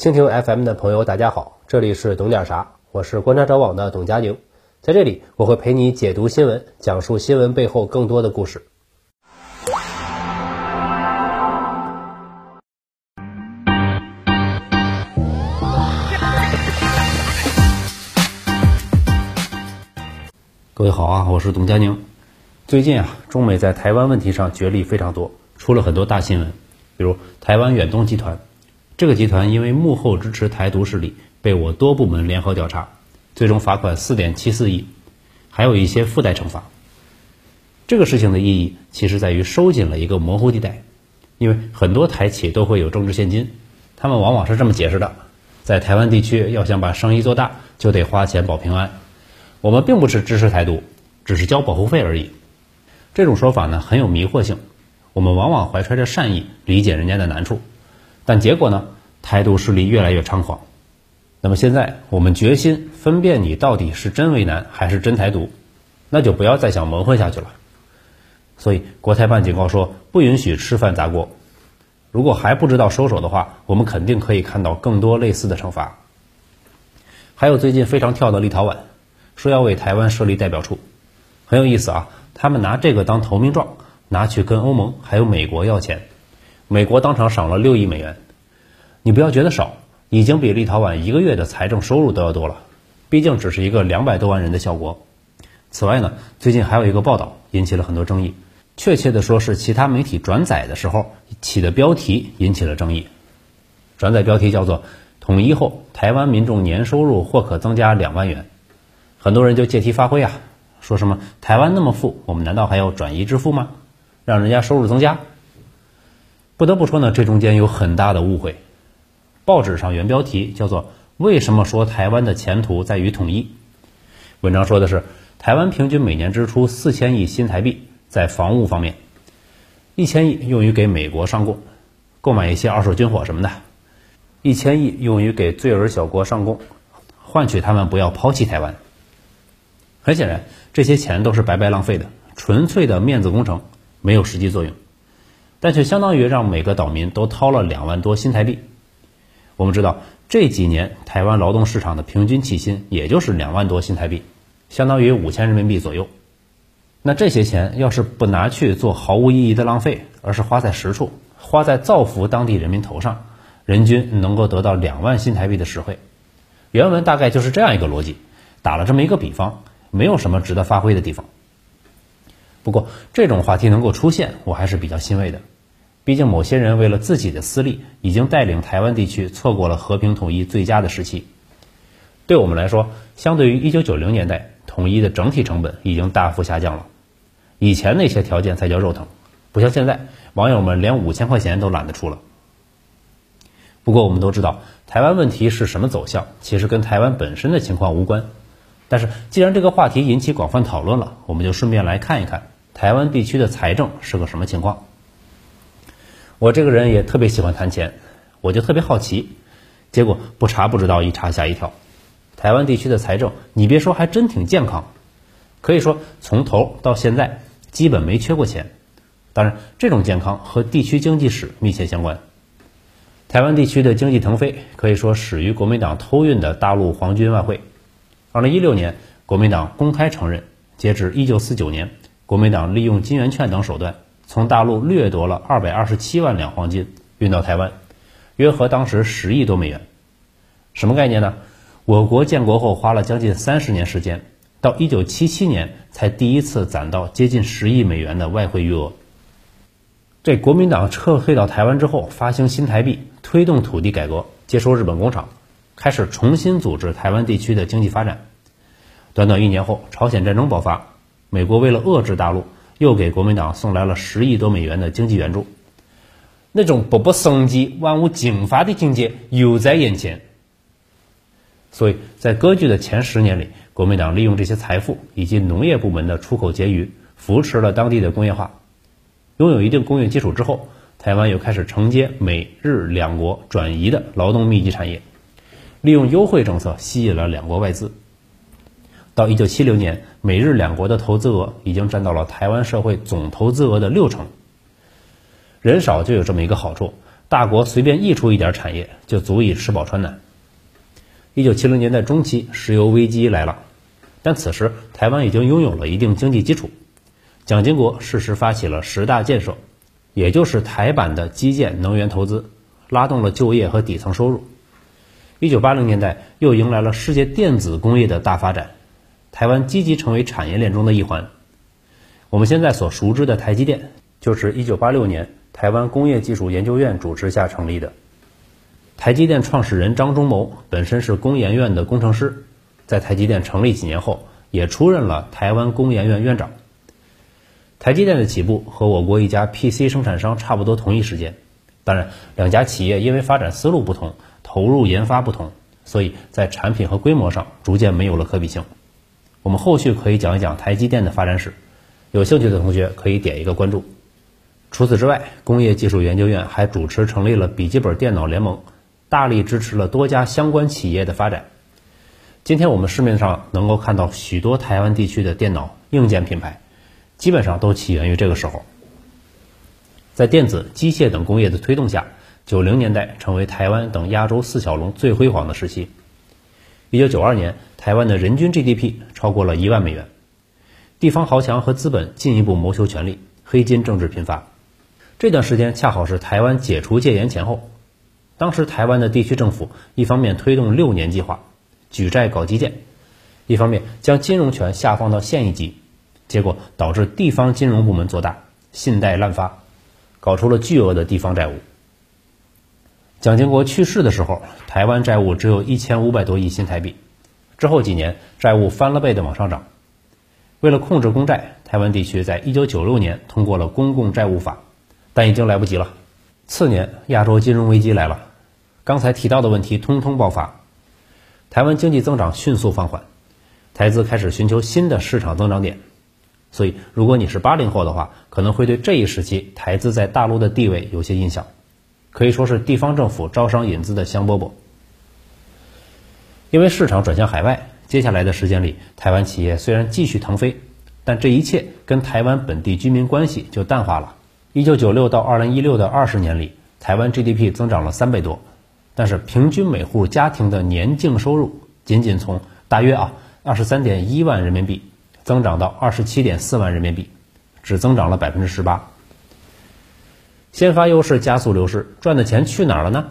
蜻蜓 FM 的朋友，大家好，这里是懂点啥，我是观察者网的董佳宁，在这里我会陪你解读新闻，讲述新闻背后更多的故事。各位好啊，我是董佳宁。最近啊，中美在台湾问题上角力非常多，出了很多大新闻，比如台湾远东集团，这个集团因为幕后支持台独势力，被我多部门联合调查，最终罚款四点七四亿，还有一些附带惩罚。这个事情的意义其实在于收紧了一个模糊地带，因为很多台企都会有政治现金，他们往往是这么解释的：在台湾地区要想把生意做大，就得花钱保平安。我们并不是支持台独，只是交保护费而已。这种说法呢很有迷惑性，我们往往怀揣着善意理解人家的难处，但结果呢，台独势力越来越猖狂。那么现在我们决心分辨你到底是真为难还是真台独，那就不要再想蒙混下去了。所以国台办警告说，不允许吃饭砸锅。如果还不知道收手的话，我们肯定可以看到更多类似的惩罚。还有最近非常跳的立陶宛。说要为台湾设立代表处，很有意思啊！他们拿这个当投名状，拿去跟欧盟还有美国要钱，美国当场赏了六亿美元。你不要觉得少，已经比立陶宛一个月的财政收入都要多了。毕竟只是一个两百多万人的小国。此外呢，最近还有一个报道引起了很多争议，确切的说是其他媒体转载的时候起的标题引起了争议。转载标题叫做“统一后，台湾民众年收入或可增加两万元”。很多人就借题发挥啊，说什么台湾那么富，我们难道还要转移支付吗？让人家收入增加？不得不说呢，这中间有很大的误会。报纸上原标题叫做“为什么说台湾的前途在于统一”，文章说的是台湾平均每年支出四千亿新台币在防务方面，一千亿用于给美国上供，购买一些二手军火什么的，一千亿用于给罪儿小国上供，换取他们不要抛弃台湾。很显然，这些钱都是白白浪费的，纯粹的面子工程，没有实际作用，但却相当于让每个岛民都掏了两万多新台币。我们知道，这几年台湾劳动市场的平均起薪也就是两万多新台币，相当于五千人民币左右。那这些钱要是不拿去做毫无意义的浪费，而是花在实处，花在造福当地人民头上，人均能够得到两万新台币的实惠。原文大概就是这样一个逻辑，打了这么一个比方。没有什么值得发挥的地方。不过，这种话题能够出现，我还是比较欣慰的。毕竟，某些人为了自己的私利，已经带领台湾地区错过了和平统一最佳的时期。对我们来说，相对于1990年代，统一的整体成本已经大幅下降了。以前那些条件才叫肉疼，不像现在，网友们连五千块钱都懒得出了。不过，我们都知道，台湾问题是什么走向，其实跟台湾本身的情况无关。但是，既然这个话题引起广泛讨论了，我们就顺便来看一看台湾地区的财政是个什么情况。我这个人也特别喜欢谈钱，我就特别好奇，结果不查不知道，一查吓一跳。台湾地区的财政，你别说，还真挺健康，可以说从头到现在基本没缺过钱。当然，这种健康和地区经济史密切相关。台湾地区的经济腾飞，可以说始于国民党偷运的大陆黄金外汇。二零一六年，国民党公开承认，截至一九四九年，国民党利用金圆券等手段，从大陆掠夺了二百二十七万两黄金，运到台湾，约合当时十亿多美元。什么概念呢？我国建国后花了将近三十年时间，到一九七七年才第一次攒到接近十亿美元的外汇余额。这国民党撤退到台湾之后，发行新台币，推动土地改革，接收日本工厂。开始重新组织台湾地区的经济发展。短短一年后，朝鲜战争爆发，美国为了遏制大陆，又给国民党送来了十亿多美元的经济援助。那种勃勃生机、万物竞发的境界又在眼前。所以在割据的前十年里，国民党利用这些财富以及农业部门的出口结余，扶持了当地的工业化。拥有一定工业基础之后，台湾又开始承接美日两国转移的劳动密集产业。利用优惠政策吸引了两国外资。到一九七零年，美日两国的投资额已经占到了台湾社会总投资额的六成。人少就有这么一个好处，大国随便溢出一点产业就足以吃饱穿暖。一九七零年代中期，石油危机来了，但此时台湾已经拥有了一定经济基础。蒋经国适时发起了十大建设，也就是台版的基建能源投资，拉动了就业和底层收入。一九八零年代又迎来了世界电子工业的大发展，台湾积极成为产业链中的一环。我们现在所熟知的台积电，就是一九八六年台湾工业技术研究院主持下成立的。台积电创始人张忠谋本身是工研院的工程师，在台积电成立几年后，也出任了台湾工研院院长。台积电的起步和我国一家 PC 生产商差不多同一时间，当然，两家企业因为发展思路不同。投入研发不同，所以在产品和规模上逐渐没有了可比性。我们后续可以讲一讲台积电的发展史，有兴趣的同学可以点一个关注。除此之外，工业技术研究院还主持成立了笔记本电脑联盟，大力支持了多家相关企业的发展。今天我们市面上能够看到许多台湾地区的电脑硬件品牌，基本上都起源于这个时候。在电子、机械等工业的推动下。九零年代成为台湾等亚洲四小龙最辉煌的时期。一九九二年，台湾的人均 GDP 超过了一万美元，地方豪强和资本进一步谋求权力，黑金政治频发。这段时间恰好是台湾解除戒严前后。当时台湾的地区政府一方面推动六年计划，举债搞基建，一方面将金融权下放到县一级，结果导致地方金融部门做大，信贷滥发，搞出了巨额的地方债务。蒋经国去世的时候，台湾债务只有一千五百多亿新台币。之后几年，债务翻了倍的往上涨。为了控制公债，台湾地区在一九九六年通过了《公共债务法》，但已经来不及了。次年，亚洲金融危机来了，刚才提到的问题通通爆发，台湾经济增长迅速放缓，台资开始寻求新的市场增长点。所以，如果你是八零后的话，可能会对这一时期台资在大陆的地位有些印象。可以说是地方政府招商引资的香饽饽。因为市场转向海外，接下来的时间里，台湾企业虽然继续腾飞，但这一切跟台湾本地居民关系就淡化了。一九九六到二零一六的二十年里，台湾 GDP 增长了三倍多，但是平均每户家庭的年净收入仅仅从大约啊二十三点一万人民币增长到二十七点四万人民币，只增长了百分之十八。先发优势加速流失，赚的钱去哪儿了呢？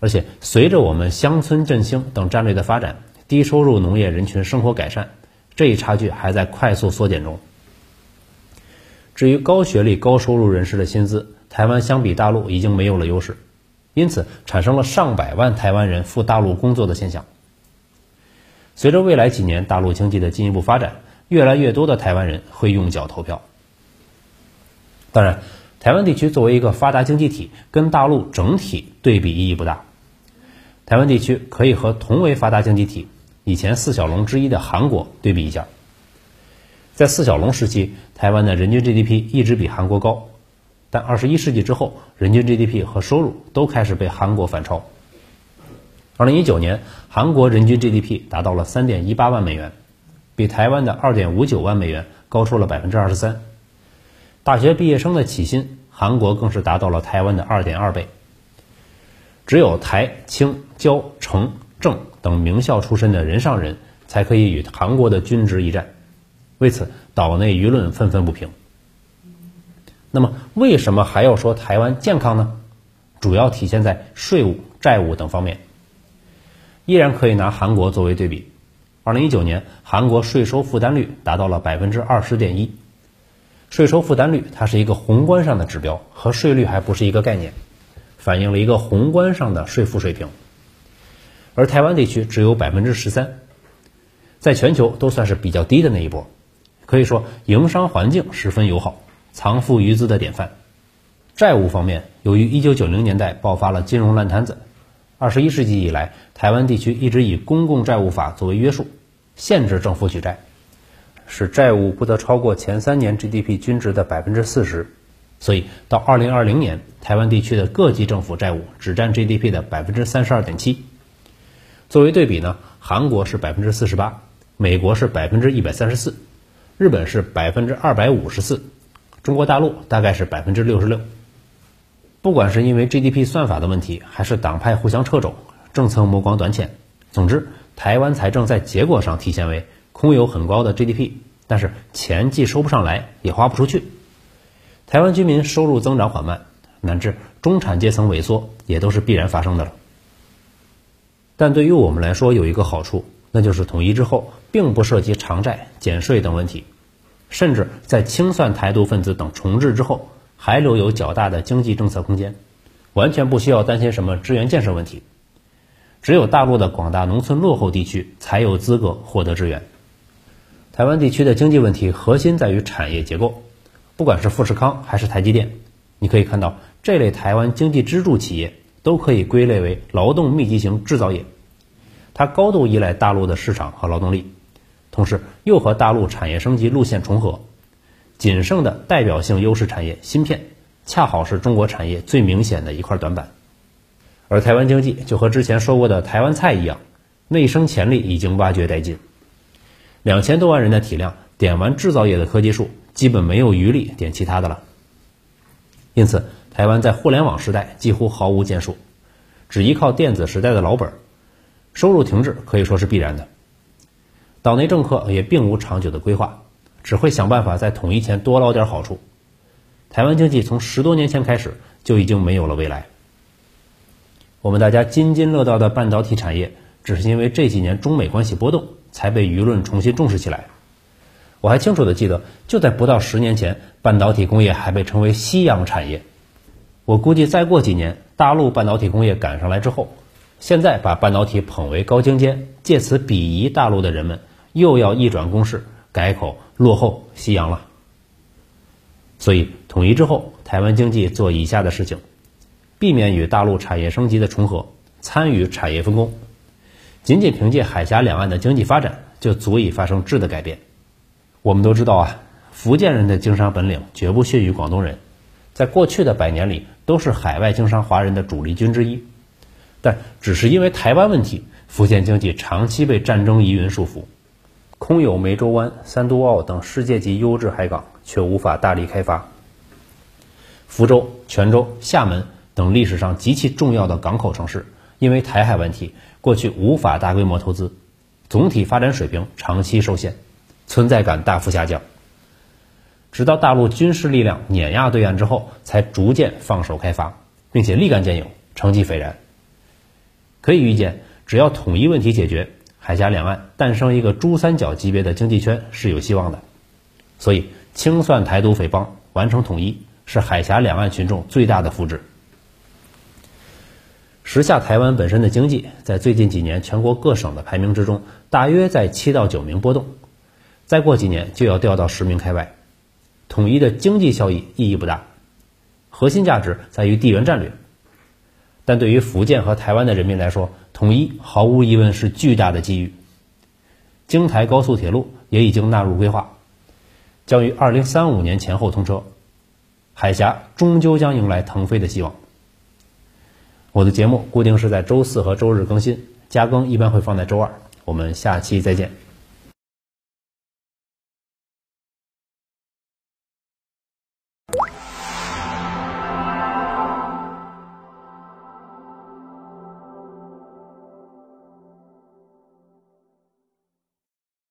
而且随着我们乡村振兴等战略的发展，低收入农业人群生活改善，这一差距还在快速缩减中。至于高学历高收入人士的薪资，台湾相比大陆已经没有了优势，因此产生了上百万台湾人赴大陆工作的现象。随着未来几年大陆经济的进一步发展，越来越多的台湾人会用脚投票。当然，台湾地区作为一个发达经济体，跟大陆整体对比意义不大。台湾地区可以和同为发达经济体、以前四小龙之一的韩国对比一下。在四小龙时期，台湾的人均 GDP 一直比韩国高，但二十一世纪之后，人均 GDP 和收入都开始被韩国反超。二零一九年，韩国人均 GDP 达到了三点一八万美元，比台湾的二点五九万美元高出了百分之二十三。大学毕业生的起薪，韩国更是达到了台湾的二点二倍。只有台、清、交、成、政等名校出身的人上人才可以与韩国的均值一战。为此，岛内舆论愤愤不平。那么，为什么还要说台湾健康呢？主要体现在税务、债务等方面。依然可以拿韩国作为对比。二零一九年，韩国税收负担率达到了百分之二十点一。税收负担率，它是一个宏观上的指标，和税率还不是一个概念，反映了一个宏观上的税负水平。而台湾地区只有百分之十三，在全球都算是比较低的那一波，可以说营商环境十分友好，藏富于资的典范。债务方面，由于一九九零年代爆发了金融烂摊子，二十一世纪以来，台湾地区一直以公共债务法作为约束，限制政府举债。使债务不得超过前三年 GDP 均值的百分之四十，所以到二零二零年，台湾地区的各级政府债务只占 GDP 的百分之三十二点七。作为对比呢，韩国是百分之四十八，美国是百分之一百三十四，日本是百分之二百五十四，中国大陆大概是百分之六十六。不管是因为 GDP 算法的问题，还是党派互相掣肘、政策目光短浅，总之，台湾财政在结果上体现为空有很高的 GDP，但是钱既收不上来，也花不出去。台湾居民收入增长缓慢，乃至中产阶层萎缩，也都是必然发生的了。但对于我们来说，有一个好处，那就是统一之后，并不涉及偿债、减税等问题，甚至在清算台独分子等重置之后。还留有较大的经济政策空间，完全不需要担心什么支援建设问题。只有大陆的广大农村落后地区才有资格获得支援。台湾地区的经济问题核心在于产业结构，不管是富士康还是台积电，你可以看到这类台湾经济支柱企业都可以归类为劳动密集型制造业，它高度依赖大陆的市场和劳动力，同时又和大陆产业升级路线重合。仅剩的代表性优势产业芯片，恰好是中国产业最明显的一块短板。而台湾经济就和之前说过的台湾菜一样，内生潜力已经挖掘殆尽。两千多万人的体量，点完制造业的科技树，基本没有余力点其他的了。因此，台湾在互联网时代几乎毫无建树，只依靠电子时代的老本，收入停滞可以说是必然的。岛内政客也并无长久的规划。只会想办法在统一前多捞点好处。台湾经济从十多年前开始就已经没有了未来。我们大家津津乐道的半导体产业，只是因为这几年中美关系波动，才被舆论重新重视起来。我还清楚的记得，就在不到十年前，半导体工业还被称为夕阳产业。我估计再过几年，大陆半导体工业赶上来之后，现在把半导体捧为高精尖，借此鄙夷大陆的人们，又要一转攻势。改口落后夕阳了，所以统一之后，台湾经济做以下的事情：避免与大陆产业升级的重合，参与产业分工。仅仅凭借海峡两岸的经济发展，就足以发生质的改变。我们都知道啊，福建人的经商本领绝不逊于广东人，在过去的百年里，都是海外经商华人的主力军之一。但只是因为台湾问题，福建经济长期被战争疑云束缚。空有湄洲湾、三都澳等世界级优质海港，却无法大力开发。福州、泉州、厦门等历史上极其重要的港口城市，因为台海问题，过去无法大规模投资，总体发展水平长期受限，存在感大幅下降。直到大陆军事力量碾压对岸之后，才逐渐放手开发，并且立竿见影，成绩斐然。可以预见，只要统一问题解决。海峡两岸诞生一个珠三角级别的经济圈是有希望的，所以清算台独匪帮，完成统一，是海峡两岸群众最大的福祉。时下台湾本身的经济，在最近几年全国各省的排名之中，大约在七到九名波动，再过几年就要掉到十名开外。统一的经济效益意义不大，核心价值在于地缘战略。但对于福建和台湾的人民来说，统一毫无疑问是巨大的机遇。京台高速铁路也已经纳入规划，将于二零三五年前后通车，海峡终究将迎来腾飞的希望。我的节目固定是在周四和周日更新，加更一般会放在周二。我们下期再见。